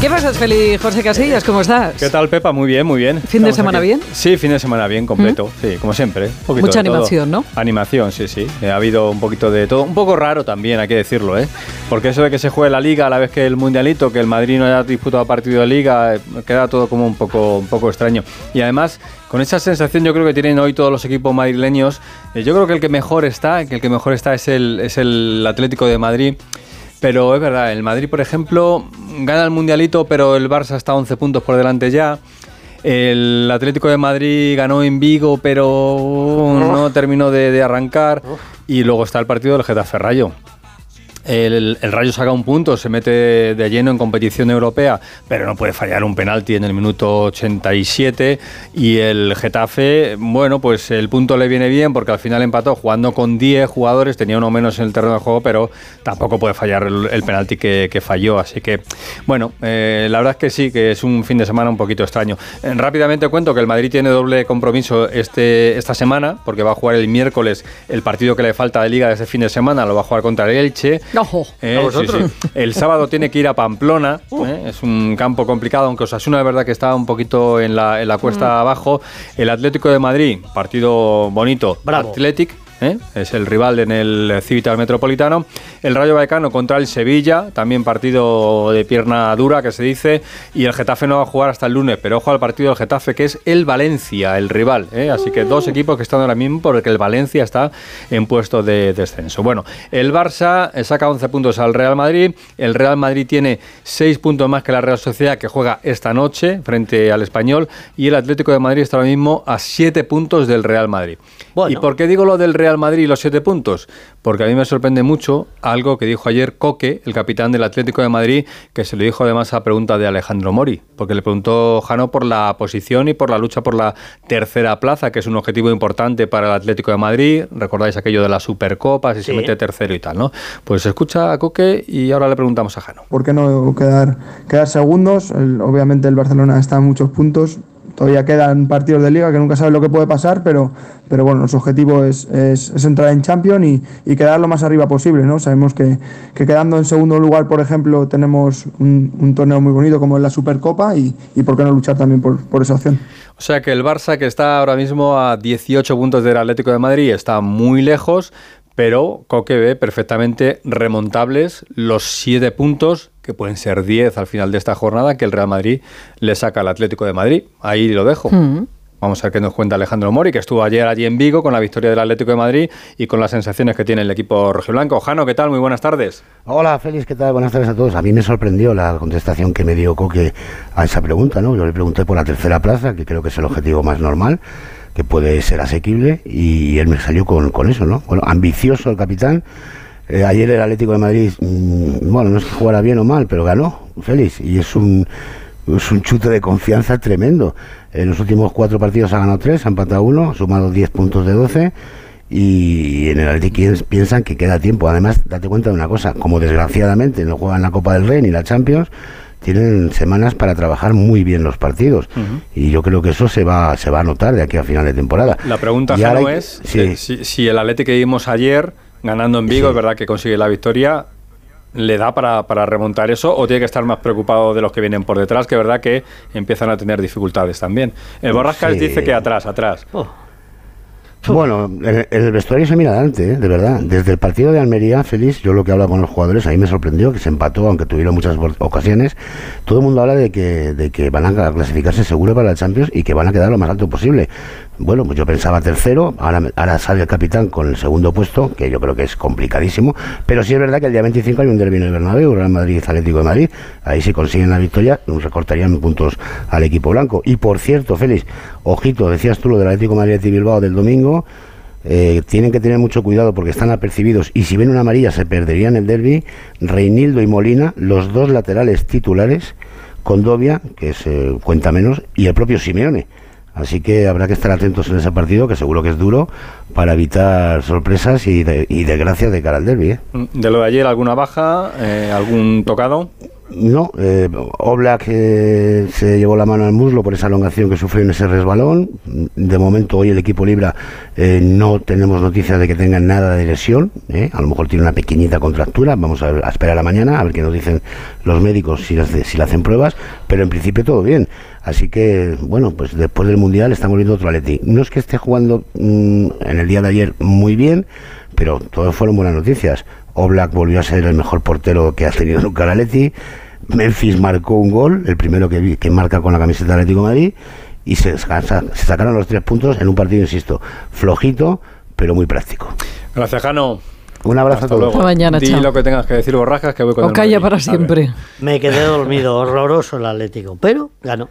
¿Qué pasa, feliz José Casillas? ¿Cómo estás? ¿Qué tal, Pepa? Muy bien, muy bien. ¿Fin de semana bien? Sí, fin de semana bien, completo. Sí, como siempre. Mucha animación, ¿no? Animación, sí, sí. Ha habido un poquito de todo. Un poco raro también, hay que decirlo, ¿eh? Porque eso de que se juegue la Liga a la vez que el Mundialito, que el Madrid no haya disputado partido de Liga, eh, queda todo como un poco, un poco extraño. Y además, con esa sensación yo creo que tienen hoy todos los equipos madrileños, eh, yo creo que el que mejor está, que el que mejor está es el, es el Atlético de Madrid. Pero es verdad, el Madrid, por ejemplo, gana el Mundialito, pero el Barça está 11 puntos por delante ya. El Atlético de Madrid ganó en Vigo, pero no terminó de, arrancar. Y luego está el partido del Getafe Rayo. El, Rayo saca un punto, se mete de lleno en competición europea, pero no puede fallar un penalti en el minuto 87. Y el Getafe, bueno, pues el punto le viene bien porque al final empató jugando con 10 jugadores, tenía uno menos en el terreno de juego, pero tampoco puede fallar el, penalti que, falló. Así que, bueno, eh, la verdad es que sí, que es un fin de semana un poquito extraño. Eh, rápidamente cuento que el Madrid tiene doble compromiso este, esta semana, porque va a jugar el miércoles el partido que le falta de liga de ese fin de semana, lo va a jugar contra el Elche. Eh, el sábado tiene que ir a Pamplona. Uh. Eh, es un campo complicado, aunque Osasuna de verdad que está un poquito en la, en la cuesta mm. abajo. El Atlético de Madrid, partido bonito. Bravo. Athletic ¿eh? es el rival en el Civitas Metropolitano. El Rayo Vallecano contra el Sevilla, también partido de pierna dura que se dice, y el Getafe no va a jugar hasta el lunes, pero ojo al partido del Getafe que es el Valencia, el rival. ¿eh? Así que dos equipos que están ahora mismo porque el Valencia está en puesto de descenso. Bueno, el Barça saca 11 puntos al Real Madrid, el Real Madrid tiene 6 puntos más que la Real Sociedad que juega esta noche frente al Español y el Atlético de Madrid está ahora mismo a 7 puntos del Real Madrid. ¿Y por qué digo lo del Real Madrid y los siete puntos? Porque a mí me sorprende mucho algo que dijo ayer Coque, el capitán del Atlético de Madrid, que se lo dijo además a pregunta de Alejandro Mori, porque le preguntó Jano por la posición y por la lucha por la tercera plaza, que es un objetivo importante para el Atlético de Madrid. Recordáis aquello de la Supercopa, si se mete tercero y tal, ¿no? Pues escucha a Coque y ahora le preguntamos a Jano. ¿Por qué no quedar, quedar segundos? obviamente el Barcelona está a muchos puntos Todavía quedan partidos de liga que nunca sabes lo que puede pasar, pero, pero bueno, nuestro objetivo es, es, entrar en Champions y, y, quedar lo más arriba posible. ¿no? Sabemos que, que quedando en segundo lugar, por ejemplo, tenemos un, un, torneo muy bonito como es la Supercopa y, y por qué no luchar también por, por esa opción. O sea que el Barça, que está ahora mismo a 18 puntos del Atlético de Madrid, está muy lejos, pero Coque ve perfectamente remontables los 7 puntos que pueden ser 10 al final de esta jornada, que el Real Madrid le saca al Atlético de Madrid. Ahí lo dejo. Mm. Vamos a ver qué nos cuenta Alejandro Mori, que estuvo ayer allí en Vigo con la victoria del Atlético de Madrid y con las sensaciones que tiene el equipo rojiblanco. Jano, ¿qué tal? Muy buenas tardes. Hola, Félix, ¿qué tal? Buenas tardes a todos. A mí me sorprendió la contestación que me dio Coque a esa pregunta, ¿no? Yo le pregunté por la tercera plaza, que creo que es el objetivo más normal, que puede ser asequible, y él me salió con, con eso, ¿no? Bueno, ambicioso el capitán, eh, ayer el Atlético de Madrid, mm, bueno, no es que jugara bien o mal, pero ganó, feliz. Y es un, es un chute de confianza tremendo. En los últimos cuatro partidos ha ganado tres, ha empatado uno, ha sumado 10 puntos de 12. Y en el Atlético piensan que queda tiempo. Además, date cuenta de una cosa: como desgraciadamente no juegan la Copa del Rey ni la Champions, tienen semanas para trabajar muy bien los partidos y yo creo que eso se va se va a notar de aquí a final de temporada. La pregunta Jano, es si, si, el Atlético que vimos ayer ganando en Vigo, es verdad que consigue la victoria. ¿Le da para, para, remontar eso o tiene que estar más preocupado de los que vienen por detrás, que es verdad que empiezan a tener dificultades también? El Borrascas dice que atrás, atrás. Oh. Bueno, el, vestuario se mira adelante, ¿eh? de verdad. Desde el partido de Almería, feliz, yo lo que hablo con los jugadores, a mí me sorprendió que se empató, aunque tuvieron muchas ocasiones. Todo el mundo habla de que, de que van a clasificarse seguro para la Champions y que van a quedar lo más alto posible. Bueno, pues yo pensaba tercero, ahora, ahora sale el capitán con el segundo puesto, que yo creo que es complicadísimo, pero sí es verdad que el día 25 hay un derbi en el Bernabéu, Real Madrid Atlético de Madrid, ahí si consiguen la victoria, nos recortarían puntos al equipo blanco. Y por cierto, Félix, ojito, decías tú lo del Atlético de Madrid y Bilbao del domingo, eh, tienen que tener mucho cuidado porque están apercibidos y si ven una amarilla se perderían el derby. Reinildo y Molina, los dos laterales titulares, Condovia, que se cuenta menos, y el propio Simeone Así que habrá que estar atentos en ese partido, que seguro que es duro, para evitar sorpresas y, de, y desgracias de cara al derby. ¿eh? Mm, ¿De lo de ayer alguna baja? Eh, ¿Algún tocado? No, eh, Oblak eh, se llevó la mano al muslo por esa elongación que sufrió en ese resbalón. De momento hoy el equipo Libra eh, no tenemos noticias de que tengan nada de lesión. eh. A lo mejor tiene una pequeñita contractura. Vamos a, esperar a mañana a ver qué nos dicen los médicos si le hacen pruebas. Pero en principio todo bien. Así que, bueno, pues después del Mundial estamos viendo otro Atleti. No es que esté jugando mm, en el día de ayer muy bien, pero todas fueron buenas noticias. Oblak volvió a ser el mejor portero que ha tenido nunca el Atleti. Memphis marcó un gol, el primero que, vi, que marca con la camiseta del Atlético de Madrid, y se, se sacaron los tres puntos en un partido, insisto, flojito, pero muy práctico. Gracias, Jano. Un abrazo a Hasta todos. luego. Hasta mañana, Di chao. lo que tengas que decir, Borrajas, que voy con O el calla Madrid. para A siempre. Me quedé dormido, horroroso el Atlético, pero ganó.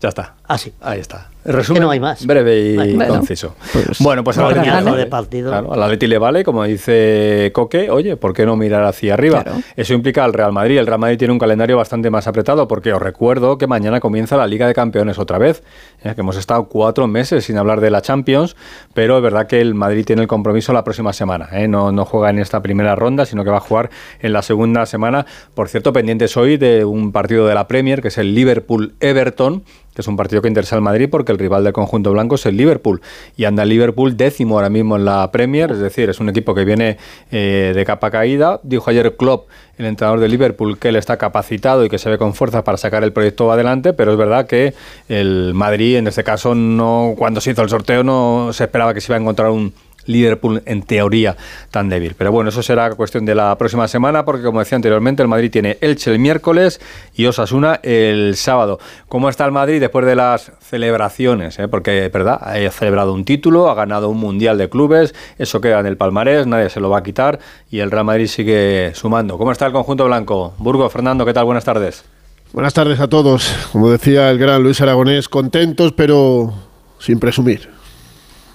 ya está. Así. Ahí está. Resumen Que no hay más. breve y Bueno. conciso. Pues, bueno, pues al ahora Atleti, gana. de partido. Claro, al Atleti le vale, como dice Coque, oye, ¿por qué no mirar hacia arriba? Claro. Eso implica al Real Madrid. El Real Madrid tiene un calendario bastante más apretado porque os recuerdo que mañana comienza la Liga de Campeones otra vez, eh, que hemos estado cuatro meses sin hablar de la Champions, pero es verdad que el Madrid tiene el compromiso la próxima semana. eh, No, no juega en esta primera ronda, sino que va a jugar en la segunda semana. Por cierto, pendientes hoy de un partido de la Premier, que es el Liverpool-Everton, es un partido que interesa al Madrid porque el rival del conjunto blanco es el Liverpool. Y anda el Liverpool décimo ahora mismo en la Premier, es decir, es un equipo que viene eh, de capa caída. Dijo ayer Klopp, el entrenador de Liverpool, que él está capacitado y que se ve con fuerza para sacar el proyecto adelante, pero es verdad que el Madrid, en este caso, no cuando se hizo el sorteo, no se esperaba que se iba a encontrar un Liverpool en teoría tan débil. Pero bueno, eso será cuestión de la próxima semana porque como decía anteriormente, el Madrid tiene Elche el miércoles y Osasuna el sábado. ¿Cómo está el Madrid después de las celebraciones? eh? Porque, ¿verdad? Ha celebrado un título, ha ganado un Mundial de Clubes, eso queda en el palmarés, nadie se lo va a quitar y el Real Madrid sigue sumando. ¿Cómo está el conjunto blanco? Burgo, Fernando, ¿qué tal? Buenas tardes. Buenas tardes a todos. Como decía el gran Luis Aragonés, contentos pero sin presumir.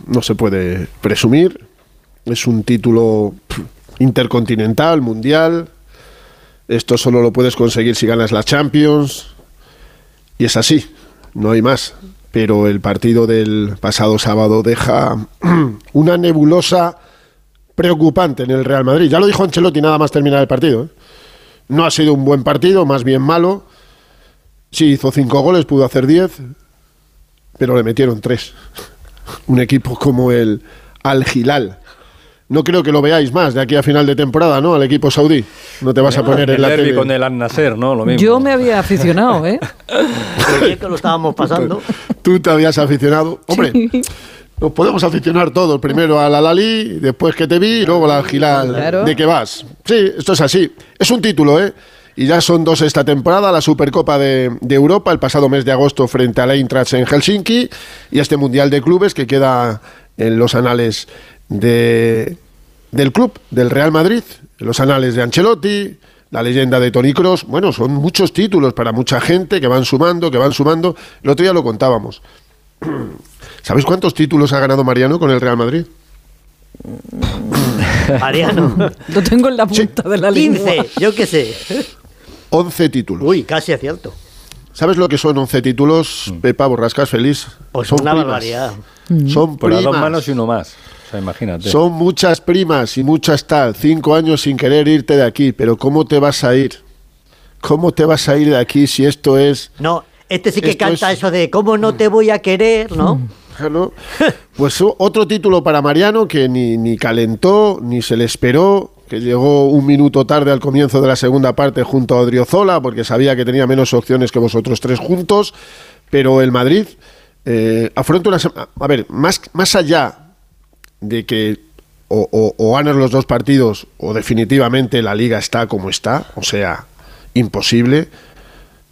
No se puede presumir. Es un título intercontinental, mundial. Esto solo lo puedes conseguir si ganas la Champions. Y es así, no hay más. Pero el partido del pasado sábado deja una nebulosa preocupante en el Real Madrid. Ya lo dijo Ancelotti nada más terminar el partido. ¿eh? No ha sido un buen partido, más bien malo. Sí, hizo cinco goles, pudo hacer diez, pero le metieron tres. Un equipo como el Al Hilal. No creo que lo veáis más de aquí a final de temporada, ¿no? Al equipo saudí. No te vas a poner en el la derbi tele. con el Al Nasser, ¿no? Lo mismo. Yo me había aficionado, ¿eh? Que lo estábamos pasando. Tú te habías aficionado. Hombre, nos podemos aficionar todos. Primero al Alali, después que te vi, y luego al Al Hilal. Claro. ¿De qué vas? Sí, esto es así. Es un título, ¿eh? Y ya son dos esta temporada, la Supercopa de, de Europa el pasado mes de agosto frente al Eintracht en Helsinki y este Mundial de Clubes que queda en los anales de, del club, del Real Madrid, en los anales de Ancelotti, la leyenda de Tony Cross. Bueno, son muchos títulos para mucha gente que van sumando, que van sumando. El otro día lo contábamos. ¿Sabéis cuántos títulos ha ganado Mariano con el Real Madrid? Mariano. Lo tengo en la punta de la lengua. 15, yo qué sé. 11 títulos. Uy, casi acierto. ¿Sabes lo que son 11 títulos, Pepa Borrascas Feliz? Pues son una primas. barbaridad. Son Por a primas. dos manos y uno más. O sea, imagínate. Son muchas primas y muchas tal. Cinco años sin querer irte de aquí. Pero ¿cómo te vas a ir? ¿Cómo te vas a ir de aquí si esto es... No, este sí que canta es- eso de cómo no te voy a querer, ¿no? Claro. Pues otro título para Mariano que ni, ni calentó, ni se le esperó, que llegó un minuto tarde al comienzo de la segunda parte junto a Odriozola, porque sabía que tenía menos opciones que vosotros tres juntos, pero el Madrid eh, afronta una semana... A ver, más, más allá de que o, o- ganas los dos partidos o definitivamente la liga está como está, o sea, imposible.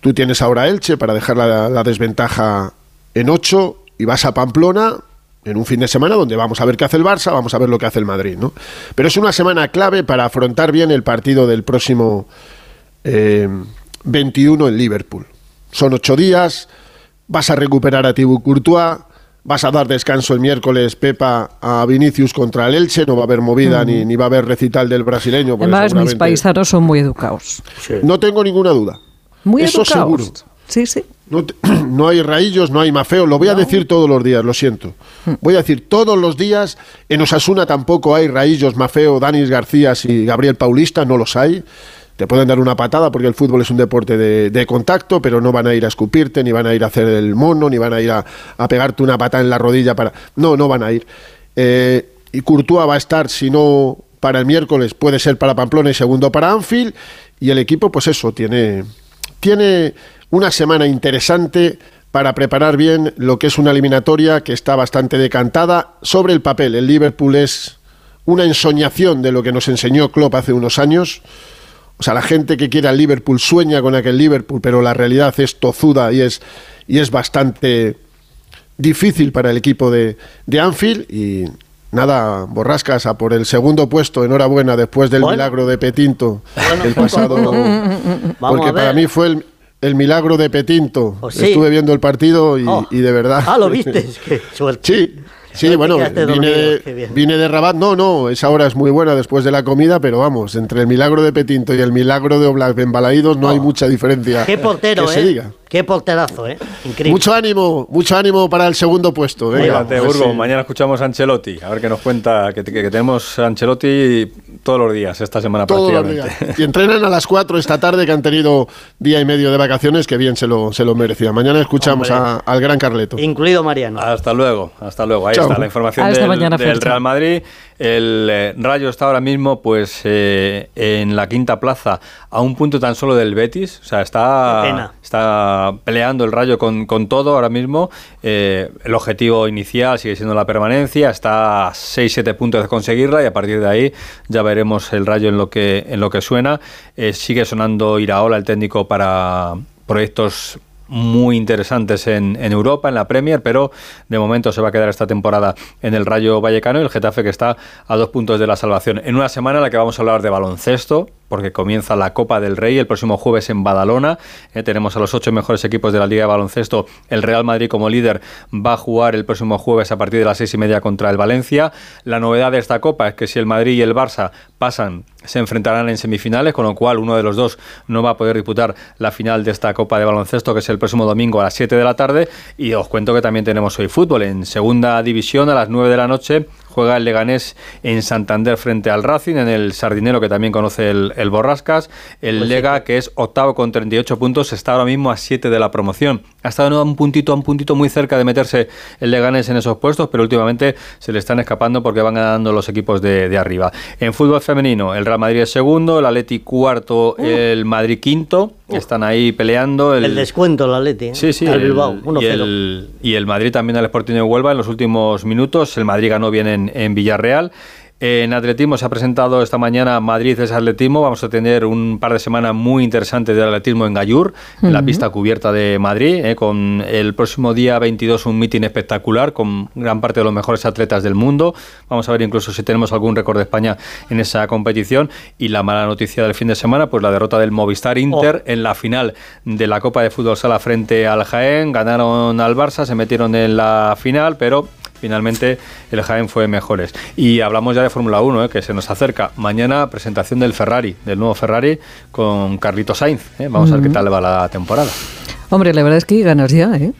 Tú tienes ahora Elche para dejar la, la desventaja en 8 y vas a Pamplona en un fin de semana donde vamos a ver qué hace el Barça, vamos a ver lo que hace el Madrid, ¿no? Pero es una semana clave para afrontar bien el partido del próximo eh, 21 en Liverpool. Son ocho días, vas a recuperar a Thibaut Courtois, vas a dar descanso el miércoles, Pepa, a Vinicius contra el Elche, no va a haber movida ni, ni va a haber recital del brasileño. Además, mis paisanos son muy educados. No tengo ninguna duda. Muy Eso educados. seguro. Sí, sí. No, te- no hay raillos, no hay mafeo. Lo voy a decir todos los días, lo siento. Voy a decir todos los días. En Osasuna tampoco hay raillos, mafeo, Danis García y Gabriel Paulista, no los hay. te pueden dar una patada porque el fútbol es un deporte de, de contacto, pero no van a ir a escupirte, ni van a ir a hacer el mono, ni van a ir a, a pegarte una patada en la rodilla para... No, no van a ir. Eh, y Courtois va a estar, si no para el miércoles, puede ser para Pamplona y segundo para Anfield. Y el equipo, pues eso, tiene, tiene una semana interesante para preparar bien lo que es una eliminatoria que está bastante decantada sobre el papel. El Liverpool es una ensoñación de lo que nos enseñó Klopp hace unos años. O sea, la gente que quiere al Liverpool sueña con aquel Liverpool, pero la realidad es tozuda y es, y es bastante difícil para el equipo de, de Anfield. Y nada, borrascas a por el segundo puesto. Enhorabuena después del Bueno. milagro de Petinto el pasado. Vamos porque para mí fue el, el milagro de Petinto. Oh, sí. Estuve viendo el partido y, Oh. y de verdad. Ah, lo viste. Qué suerte. Sí, sí, bueno, vine dormido, de, bien. vine de Rabat. No, no, esa hora es muy buena después de la comida, pero vamos, entre el milagro de Petinto y el milagro de Oblak Balaídos no hay mucha diferencia. Qué portero, que ¿eh? se diga. Qué porterazo, ¿eh? Increíble. Mucho ánimo, mucho ánimo para el segundo puesto. Venga, Cuídate, pues Burgo. sí. Mañana escuchamos a Ancelotti. A ver qué nos cuenta. Que, que- que tenemos a Ancelotti todos los días, esta semana Todos los prácticamente. días. Y entrenan a las 4 esta tarde, que han tenido día y medio de vacaciones, que bien se lo, se lo merecía. Mañana escuchamos a- al gran Carleto. Incluido Mariano. Hasta luego, hasta luego. Ahí Chao. Está la información del, mañana, del Fercho. Real Madrid. El eh, Rayo está ahora mismo pues eh, en la quinta plaza, a un punto tan solo del Betis. O sea, está, está peleando el Rayo con, con todo ahora mismo. Eh, el objetivo inicial sigue siendo la permanencia. Está a 6-7 puntos de conseguirla y a partir de ahí ya veremos el Rayo en lo que, en lo que suena. Eh, sigue sonando Iraola, el técnico, para proyectos muy interesantes en, en Europa, en la Premier, pero de momento se va a quedar esta temporada en el Rayo Vallecano y el Getafe que está a dos puntos de la salvación. En una semana en la que vamos a hablar de baloncesto, porque comienza la Copa del Rey el próximo jueves en Badalona. Eh, tenemos a los ocho mejores equipos de la Liga de Baloncesto. El Real Madrid como líder va a jugar el próximo jueves a partir de las seis y media contra el Valencia. La novedad de esta Copa es que si el Madrid y el Barça pasan, se enfrentarán en semifinales, con lo cual uno de los dos no va a poder disputar la final de esta Copa de Baloncesto, que es el próximo domingo a las 7 de la tarde. Y os cuento que también tenemos hoy fútbol en segunda división a las 9 de la noche. Juega el Leganés en Santander frente al Racing, en el Sardinero que también conoce el, el Borrascas. El Pues. Lega, que es octavo con 38 puntos, está ahora mismo a 7 de la promoción. Ha estado a un puntito, a un puntito muy cerca de meterse el Leganés en esos puestos, pero últimamente se le están escapando porque van ganando los equipos de, de arriba. En fútbol femenino, el Real Madrid es segundo, el Atleti cuarto, el Madrid quinto. Están ahí peleando. El descuento, el Atleti. ¿eh? Sí, sí. El- Bilbao, y, 1-0. el, y el Madrid también al Sporting de Huelva en los últimos minutos. El Madrid ganó bien en, en Villarreal. En atletismo se ha presentado esta mañana Madrid es atletismo. Vamos a tener un par de semanas muy interesantes de atletismo en Gallur, en la pista cubierta de Madrid, eh, con el próximo día 22 un mitin espectacular con gran parte de los mejores atletas del mundo. Vamos a ver incluso si tenemos algún récord de España en esa competición. Y la mala noticia del fin de semana, pues la derrota del Movistar Inter en la final de la Copa de Fútbol Sala frente al Jaén. Ganaron al Barça, se metieron en la final, pero finalmente el Jaén fue mejores. Y hablamos ya de Fórmula 1, eh, que se nos acerca. Mañana presentación del Ferrari, del nuevo Ferrari con Carlito Sainz. eh. Vamos a ver qué tal va la temporada. Hombre, la verdad es que ganas ya, ¿eh?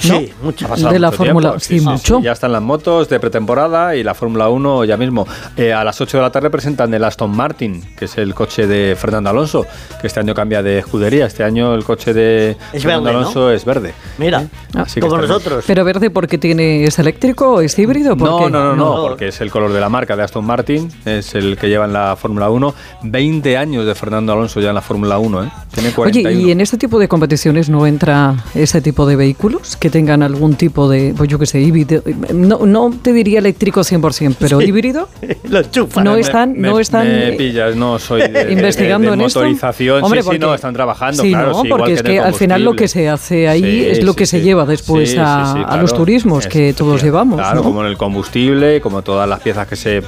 Sí, mucho. Ha pasado De la Fórmula- tiempo, sí, mucho. ya están las motos de pretemporada y la Fórmula 1 ya mismo. Eh, a las 8 de la tarde presentan el Aston Martin, que es el coche de Fernando Alonso, que este año cambia de escudería. Este año el coche de Es Fernando verde, ¿no? Alonso es verde. Mira, Así que como nosotros. Pero verde porque tiene es eléctrico o es híbrido, ¿Por No, no, no, no, No. porque es el color de la marca de Aston Martin, es el que lleva en la Fórmula 1. 20 años de Fernando Alonso ya en la Fórmula 1, ¿eh? Tiene 41. Oye, ¿y en este tipo de competiciones no entra ese tipo de vehículos que tengan algún tipo de, pues yo qué sé, híbrido? No, no te diría eléctrico 100%, pero híbrido. Lo. No están, me, no están me pillas, no soy de, investigando de- de en esto. motorización. Hombre, sí, sí, porque- no, están trabajando, sí, claro. no, sí, igual porque es que al final lo que se hace ahí Sí, es lo sí, que se sí. lleva después Sí, a, sí, sí, los turismos que todos llevamos. Claro, ¿no? como en el combustible, como todas las piezas que se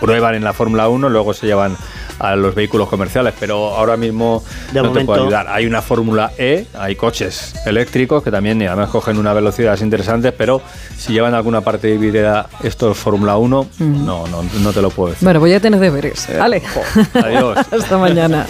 prueban en la Fórmula 1, luego se llevan a los vehículos comerciales, pero ahora mismo De no te puedo ayudar. Hay una Fórmula E, hay coches eléctricos que también además cogen unas velocidades interesantes, pero si llevan alguna parte híbrida estos Fórmula 1, no, no, no te lo puedo decir. Bueno, voy a tener deberes. Vale. Adiós. Hasta mañana.